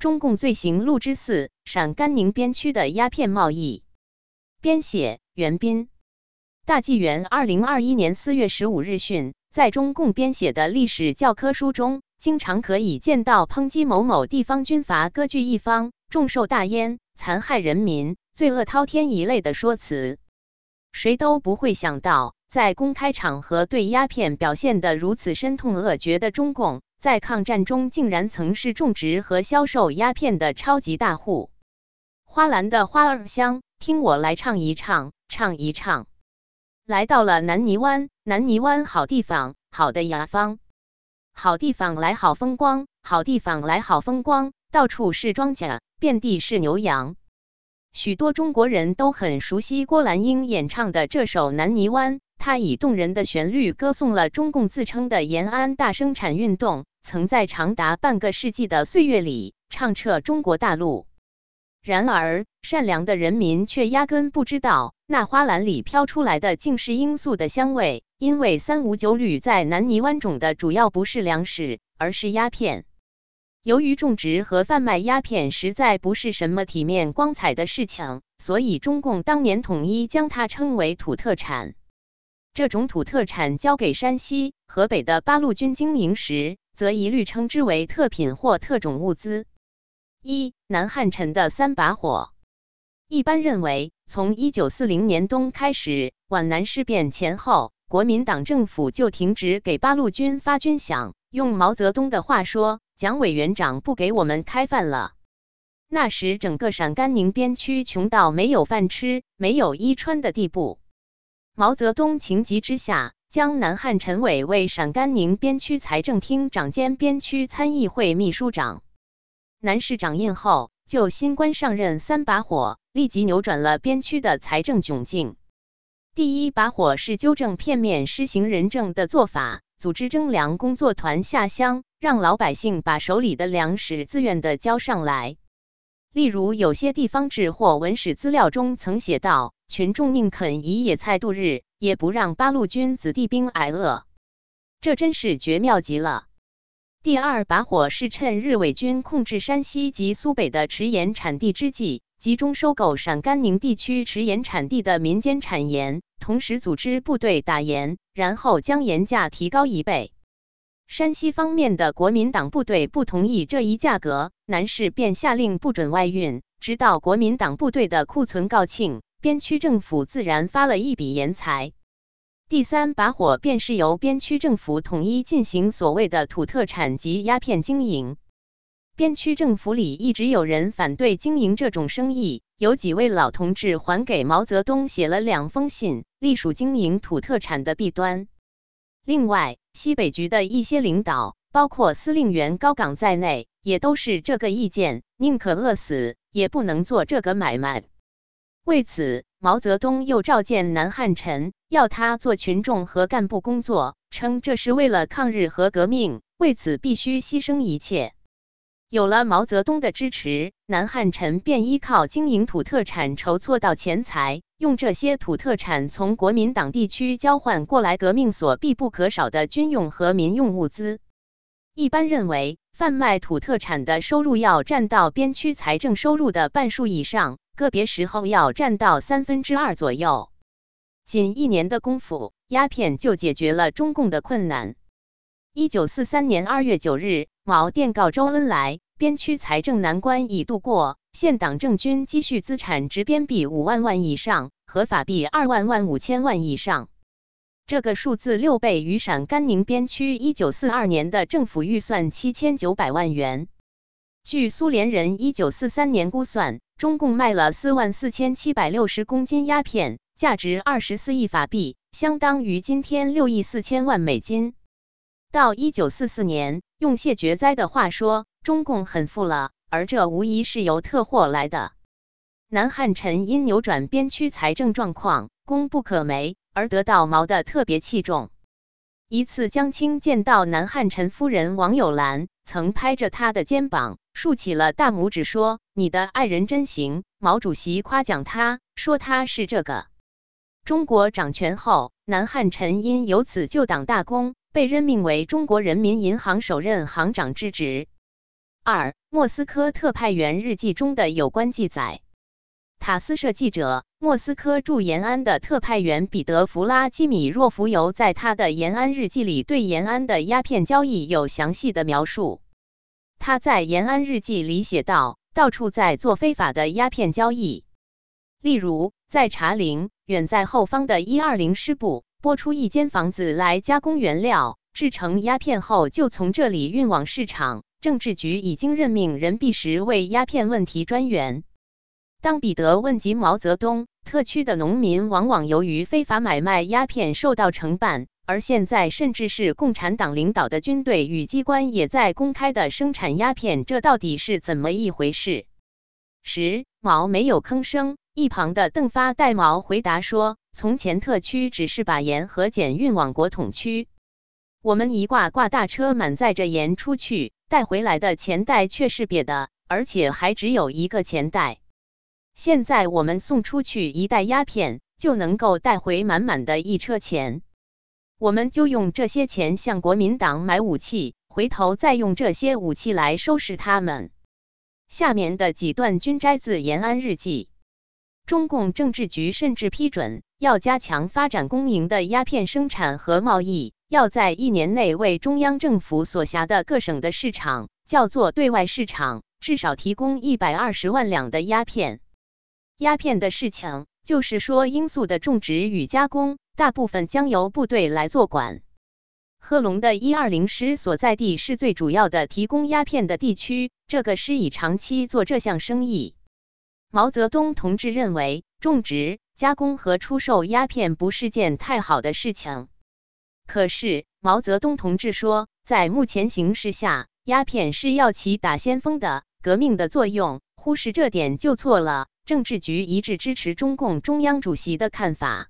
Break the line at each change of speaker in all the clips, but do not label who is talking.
中共罪行录之四：陕甘宁边区的鸦片贸易。编写：袁斌。大纪元二零二一年四月十五日讯，在中共编写的历史教科书中，经常可以见到抨击某某地方军阀割据一方、重受大烟、残害人民、罪恶滔天一类的说辞。谁都不会想到，在公开场合对鸦片表现得如此深痛恶绝的中共，在抗战中竟然曾是种植和销售鸦片的超级大户。花篮的花儿香，听我来唱一唱，唱一唱。来到了南泥湾，南泥湾好地方，好的雅方，好地方来好风光，好地方来好风光，到处是庄稼，遍地是牛羊。许多中国人都很熟悉郭兰英演唱的这首《南泥湾》，他以动人的旋律歌颂了中共自称的延安大生产运动，曾在长达半个世纪的岁月里唱彻中国大陆。然而，善良的人民却压根不知道。那花篮里飘出来的竟是罂粟的香味，因为三五九旅在南泥湾种的主要不是粮食，而是鸦片。由于种植和贩卖鸦片实在不是什么体面光彩的事情，所以中共当年统一将它称为土特产。这种土特产交给山西、河北的八路军经营时，则一律称之为特品或特种物资。一南汉城的三把火。一般认为，从一九四零年冬开始，皖南事变前后，国民党政府就停止给八路军发军饷。用毛泽东的话说，蒋委员长不给我们开饭了。那时，整个陕甘宁边区穷到没有饭吃、没有衣穿的地步。毛泽东情急之下，将南汉陈伟为陕甘宁边区财政厅长兼边区参议会秘书长。南市长印后，就新官上任三把火。立即扭转了边区的财政窘境。第一把火是纠正片面施行人政的做法，组织征粮工作团下乡，让老百姓把手里的粮食自愿的交上来。例如，有些地方志或文史资料中曾写道：“群众宁肯以野菜度日，也不让八路军子弟兵挨饿。”这真是绝妙极了。第二把火是趁日伪军控制山西及苏北的迟盐产地之际。集中收购陕甘宁地区迟盐产地的民间产盐，同时组织部队打盐，然后将盐价提高一倍。山西方面的国民党部队不同意这一价格，南市便下令不准外运，直到国民党部队的库存告罄，边区政府自然发了一笔盐财。第三把火便是由边区政府统一进行所谓的土特产及鸦片经营。边区政府里一直有人反对经营这种生意，有几位老同志还给毛泽东写了两封信，隶属经营土特产的弊端。另外，西北局的一些领导，包括司令员高岗在内，也都是这个意见，宁可饿死，也不能做这个买卖。为此，毛泽东又召见南汉臣，要他做群众和干部工作，称这是为了抗日和革命，为此必须牺牲一切。有了毛泽东的支持，南汉臣便依靠经营土特产筹措到钱财，用这些土特产从国民党地区交换过来革命所必不可少的军用和民用物资。一般认为，贩卖土特产的收入要占到边区财政收入的半数以上，个别时候要占到三分之二左右。仅一年的功夫，鸦片就解决了中共的困难。一九四三年二月九日。毛电告周恩来，边区财政难关已度过，现党政军积蓄资产值边币五万万以上，合法币二万万五千万以上。这个数字六倍于陕甘宁边区一九四二年的政府预算七千九百万元。据苏联人一九四三年估算，中共卖了四万四千七百六十公斤鸦片，价值二十四亿法币，相当于今天六亿四千万美金。到一九四四年。用谢觉哉的话说，中共很富了，而这无疑是由特货来的。南汉臣因扭转边区财政状况，功不可没，而得到毛的特别器重。一次，江青见到南汉臣夫人王友兰，曾拍着他的肩膀，竖起了大拇指，说：“你的爱人真行。”毛主席夸奖他，说他是这个。中国掌权后，南汉臣因有此救党大功。被任命为中国人民银行首任行长之职。二、莫斯科特派员日记中的有关记载。塔斯社记者、莫斯科驻延安的特派员彼得·弗拉基米若夫尤在他的延安日记里对延安的鸦片交易有详细的描述。他在延安日记里写道：“到处在做非法的鸦片交易，例如在茶陵，远在后方的一二零师部拨出一间房子来加工原料，制成鸦片后就从这里运往市场。政治局已经任命任弼时为鸦片问题专员。”当彼得问及毛泽东，特区的农民往往由于非法买卖鸦片受到惩办，而现在甚至是共产党领导的军队与机关也在公开的生产鸦片，这到底是怎么一回事？十毛没有吭声，一旁的邓发代毛回答说：“从前特区只是把盐和碱运往国统区，我们一挂挂大车满载着盐出去，带回来的钱袋却是瘪的，而且还只有一个钱袋。”现在我们送出去一袋鸦片，就能够带回满满的一车钱。我们就用这些钱向国民党买武器，回头再用这些武器来收拾他们。下面的几段均摘自延安日记。中共政治局甚至批准要加强发展公营的鸦片生产和贸易，要在一年内为中央政府所辖的各省的市场，叫做对外市场，至少提供一百二十万两的鸦片。鸦片的事情，就是说罂粟的种植与加工，大部分将由部队来做管。贺龙的一二零师所在地是最主要的提供鸦片的地区，这个师已长期做这项生意。毛泽东同志认为，种植、加工和出售鸦片不是件太好的事情。可是毛泽东同志说，在目前形势下，鸦片是要起打先锋的革命的作用，忽视这点就错了。政治局一致支持中共中央主席的看法。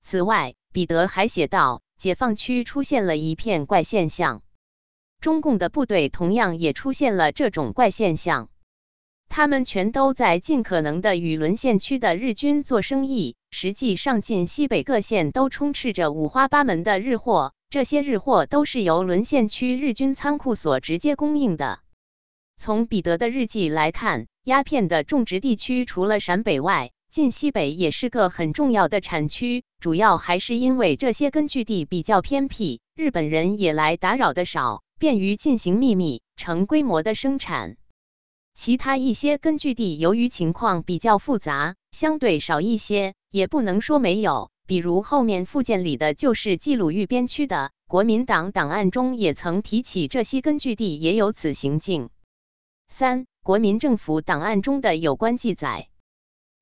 此外，彼得还写道：“解放区出现了一片怪现象，中共的部队同样也出现了这种怪现象。他们全都在尽可能的与沦陷区的日军做生意。实际上，晋西北各县都充斥着五花八门的日货，这些日货都是由沦陷区日军仓库所直接供应的。从彼得的日记来看。”鸦片的种植地区除了陕北外，晋西北也是个很重要的产区。主要还是因为这些根据地比较偏僻，日本人也来打扰的少，便于进行秘密、成规模的生产。其他一些根据地由于情况比较复杂，相对少一些，也不能说没有。比如后面附件里的就是冀鲁豫边区的，国民党档案中也曾提起这些根据地也有此行径。三。国民政府档案中的有关记载，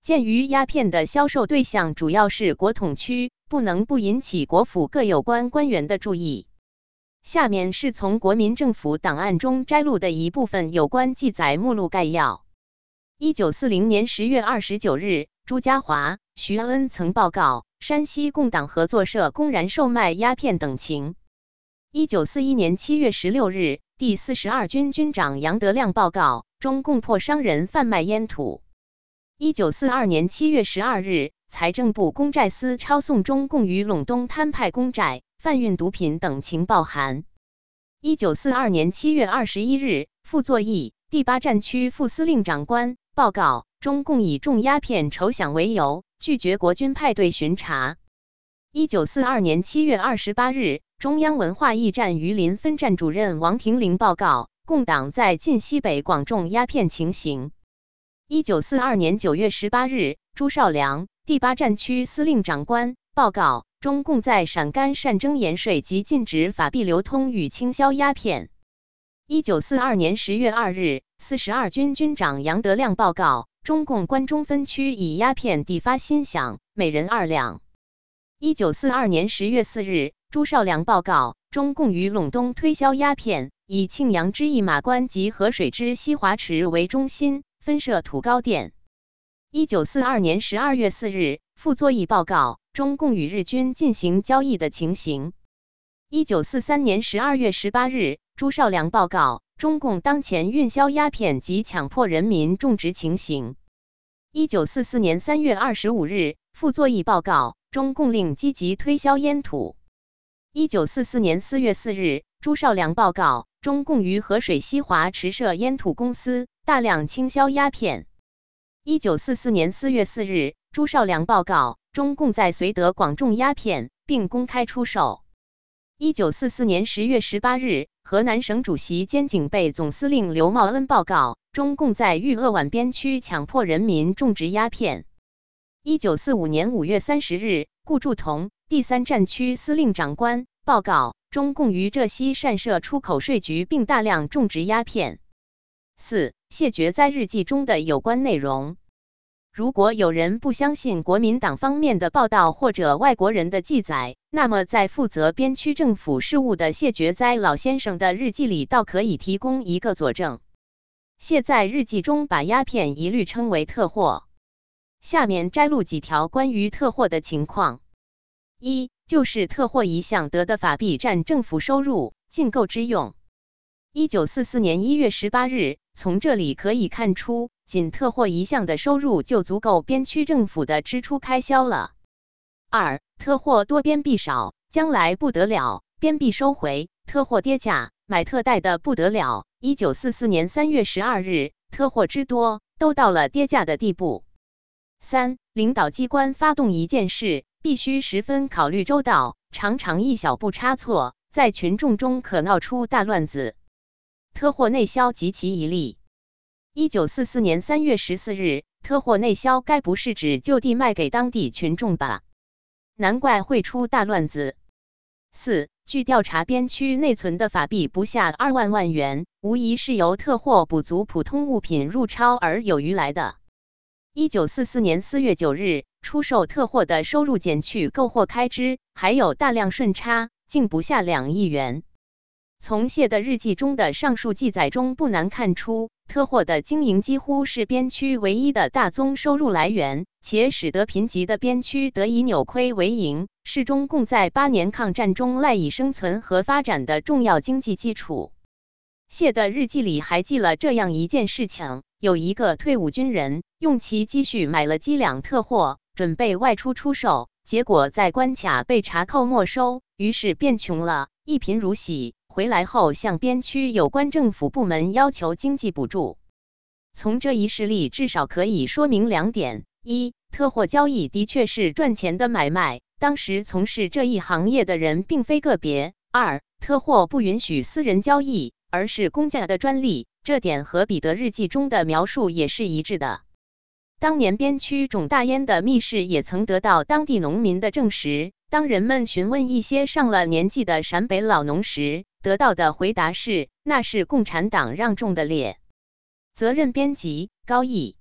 鉴于鸦片的销售对象主要是国统区，不能不引起国府各有关官员的注意。下面是从国民政府档案中摘录的一部分有关记载目录概要：一九四零年十月二十九日，朱家骅、徐恩曾报告山西共党合作社公然售卖鸦片等情。一九四一年七月十六日，第四十二军军长杨德亮报告。中共破商人贩卖烟土。一九四二年七月十二日，财政部公债司抄送中共于陇东摊派公债、贩运毒品等情报函。一九四二年七月二十一日，傅作义第八战区副司令长官报告：中共以重鸦片筹饷为由，拒绝国军派队巡查。一九四二年七月二十八日，中央文化驿站榆林分站主任王廷林报告。共党在晋西北广种鸦片情形。一九四二年九月十八日，朱绍良第八战区司令长官报告：中共在陕甘善征盐税及禁止法币流通与倾销鸦片。一九四二年十月二日，四十二军军长杨德亮报告：中共关中分区以鸦片抵发新饷，每人二两。一九四二年十月四日，朱绍良报告：中共于陇东推销鸦片。以庆阳之驿马关及河水之西华池为中心，分设土高店。一九四二年十二月四日，傅作义报告中共与日军进行交易的情形。一九四三年十二月十八日，朱绍良报告中共当前运销鸦片及强迫人民种植情形。一九四四年三月二十五日，傅作义报告中共令积极推销烟土。一九四四年四月四日，朱绍良报告，中共于河水西华池设烟土公司，大量倾销鸦片。一九四四年四月四日，朱绍良报告，中共在绥德广种鸦片，并公开出售。一九四四年十月十八日，河南省主席兼警备总司令刘茂恩报告，中共在豫鄂皖边区强迫人民种植鸦片。一九四五年五月三十日，顾祝同。第三战区司令长官报告：中共于浙西擅设出口税局，并大量种植鸦片。四谢绝灾日记中的有关内容。如果有人不相信国民党方面的报道或者外国人的记载，那么在负责边区政府事务的谢觉哉老先生的日记里，倒可以提供一个佐证。谢在日记中把鸦片一律称为特货。下面摘录几条关于特货的情况。一就是特货一项得的法币占政府收入进购之用。一九四四年一月十八日，从这里可以看出，仅特货一项的收入就足够边区政府的支出开销了。二特货多边币少，将来不得了，边币收回，特货跌价，买特贷的不得了。一九四四年三月十二日，特货之多，都到了跌价的地步。三领导机关发动一件事。必须十分考虑周到，常常一小步差错，在群众中可闹出大乱子。特货内销及其一例。一九四四年三月十四日，特货内销该不是指就地卖给当地群众吧？难怪会出大乱子。四，据调查，边区内存的法币不下二万万元，无疑是由特货补足普通物品入超而有余来的。一九四四年四月九日。出售特货的收入减去购货开支，还有大量顺差，竟不下两亿元。从谢的日记中的上述记载中，不难看出，特货的经营几乎是边区唯一的大宗收入来源，且使得贫瘠的边区得以扭亏为盈，是中共在八年抗战中赖以生存和发展的重要经济基础。谢的日记里还记了这样一件事情：有一个退伍军人用其积蓄买了几两特货。准备外出出售，结果在关卡被查扣没收，于是变穷了，一贫如洗。回来后向边区有关政府部门要求经济补助。从这一事例至少可以说明两点：一，特货交易的确是赚钱的买卖，当时从事这一行业的人并非个别；二，特货不允许私人交易，而是公家的专利，这点和彼得日记中的描述也是一致的。当年边区种大烟的密室也曾得到当地农民的证实。当人们询问一些上了年纪的陕北老农时，得到的回答是：“那是共产党让种的猎。”责任编辑：高毅。